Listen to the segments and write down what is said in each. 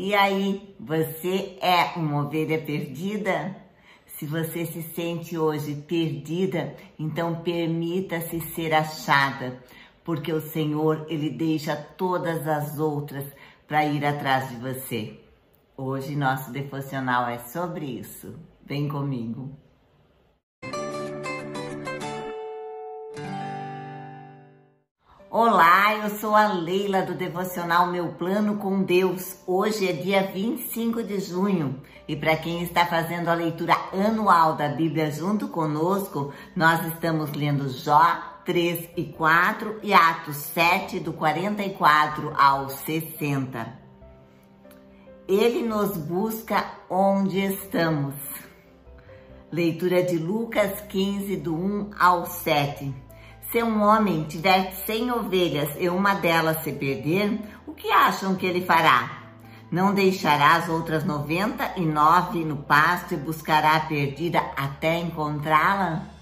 E aí, você é uma ovelha perdida? Se você se sente hoje perdida, então permita-se ser achada, porque o Senhor, ele deixa todas as outras para ir atrás de você. Hoje nosso devocional é sobre isso. Vem comigo. Olá, eu sou a Leila do Devocional Meu Plano com Deus. Hoje é dia 25 de junho e para quem está fazendo a leitura anual da Bíblia junto conosco, nós estamos lendo Jó 3 e 4 e Atos 7, do 44 ao 60. Ele nos busca onde estamos. Leitura de Lucas 15, do 1 ao 7. Se um homem tiver cem ovelhas e uma delas se perder, o que acham que ele fará? Não deixará as outras noventa e nove no pasto e buscará a perdida até encontrá-la?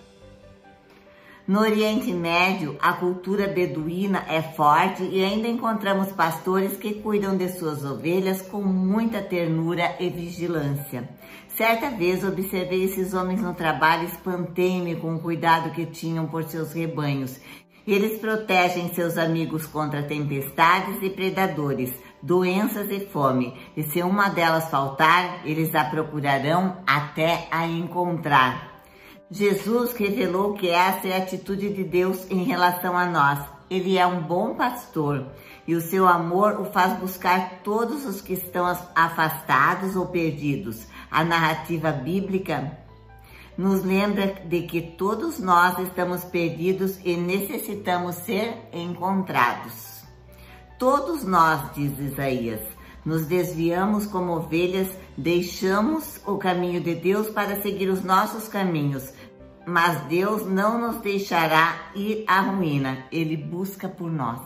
No Oriente Médio, a cultura beduína é forte e ainda encontramos pastores que cuidam de suas ovelhas com muita ternura e vigilância. Certa vez observei esses homens no trabalho espantei-me com o cuidado que tinham por seus rebanhos. Eles protegem seus amigos contra tempestades e predadores, doenças e fome, e se uma delas faltar, eles a procurarão até a encontrar. Jesus revelou que essa é a atitude de Deus em relação a nós. Ele é um bom pastor e o seu amor o faz buscar todos os que estão afastados ou perdidos. A narrativa bíblica nos lembra de que todos nós estamos perdidos e necessitamos ser encontrados. Todos nós, diz Isaías, nos desviamos como ovelhas, deixamos o caminho de Deus para seguir os nossos caminhos. Mas Deus não nos deixará ir à ruína, Ele busca por nós.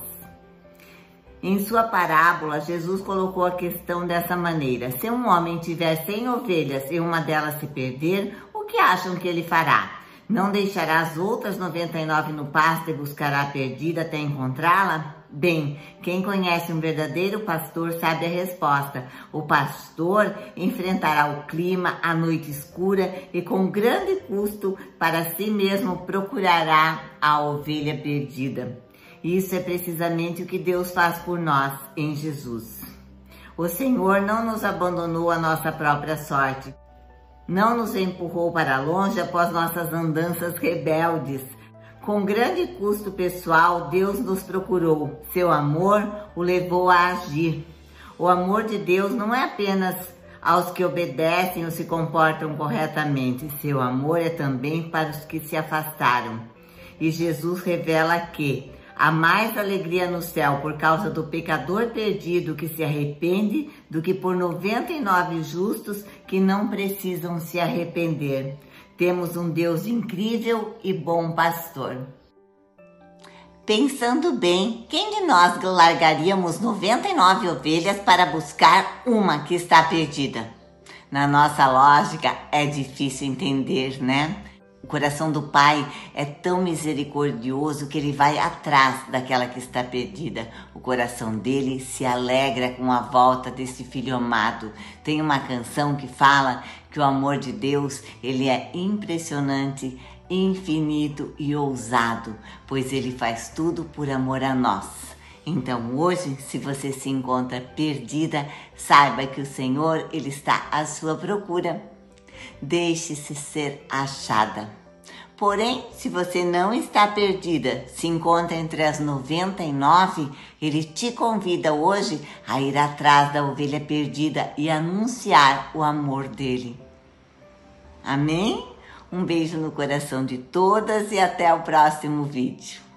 Em sua parábola, Jesus colocou a questão dessa maneira: se um homem tiver cem ovelhas e uma delas se perder, o que acham que ele fará? Não deixará as outras 99 no pasto e buscará a perdida até encontrá-la? Bem, quem conhece um verdadeiro pastor sabe a resposta. O pastor enfrentará o clima, a noite escura e com grande custo para si mesmo procurará a ovelha perdida. Isso é precisamente o que Deus faz por nós em Jesus. O Senhor não nos abandonou à nossa própria sorte. Não nos empurrou para longe após nossas andanças rebeldes com grande custo pessoal, Deus nos procurou. Seu amor o levou a agir. O amor de Deus não é apenas aos que obedecem ou se comportam corretamente. Seu amor é também para os que se afastaram. E Jesus revela que há mais alegria no céu por causa do pecador perdido que se arrepende do que por 99 justos que não precisam se arrepender. Temos um Deus incrível e bom pastor. Pensando bem, quem de nós largaríamos 99 ovelhas para buscar uma que está perdida? Na nossa lógica é difícil entender, né? O coração do Pai é tão misericordioso que ele vai atrás daquela que está perdida. O coração dele se alegra com a volta desse filho amado. Tem uma canção que fala que o amor de Deus, ele é impressionante, infinito e ousado, pois ele faz tudo por amor a nós. Então, hoje, se você se encontra perdida, saiba que o Senhor, ele está à sua procura. Deixe-se ser achada. Porém, se você não está perdida, se encontra entre as 99, ele te convida hoje a ir atrás da ovelha perdida e anunciar o amor dele. Amém? Um beijo no coração de todas e até o próximo vídeo.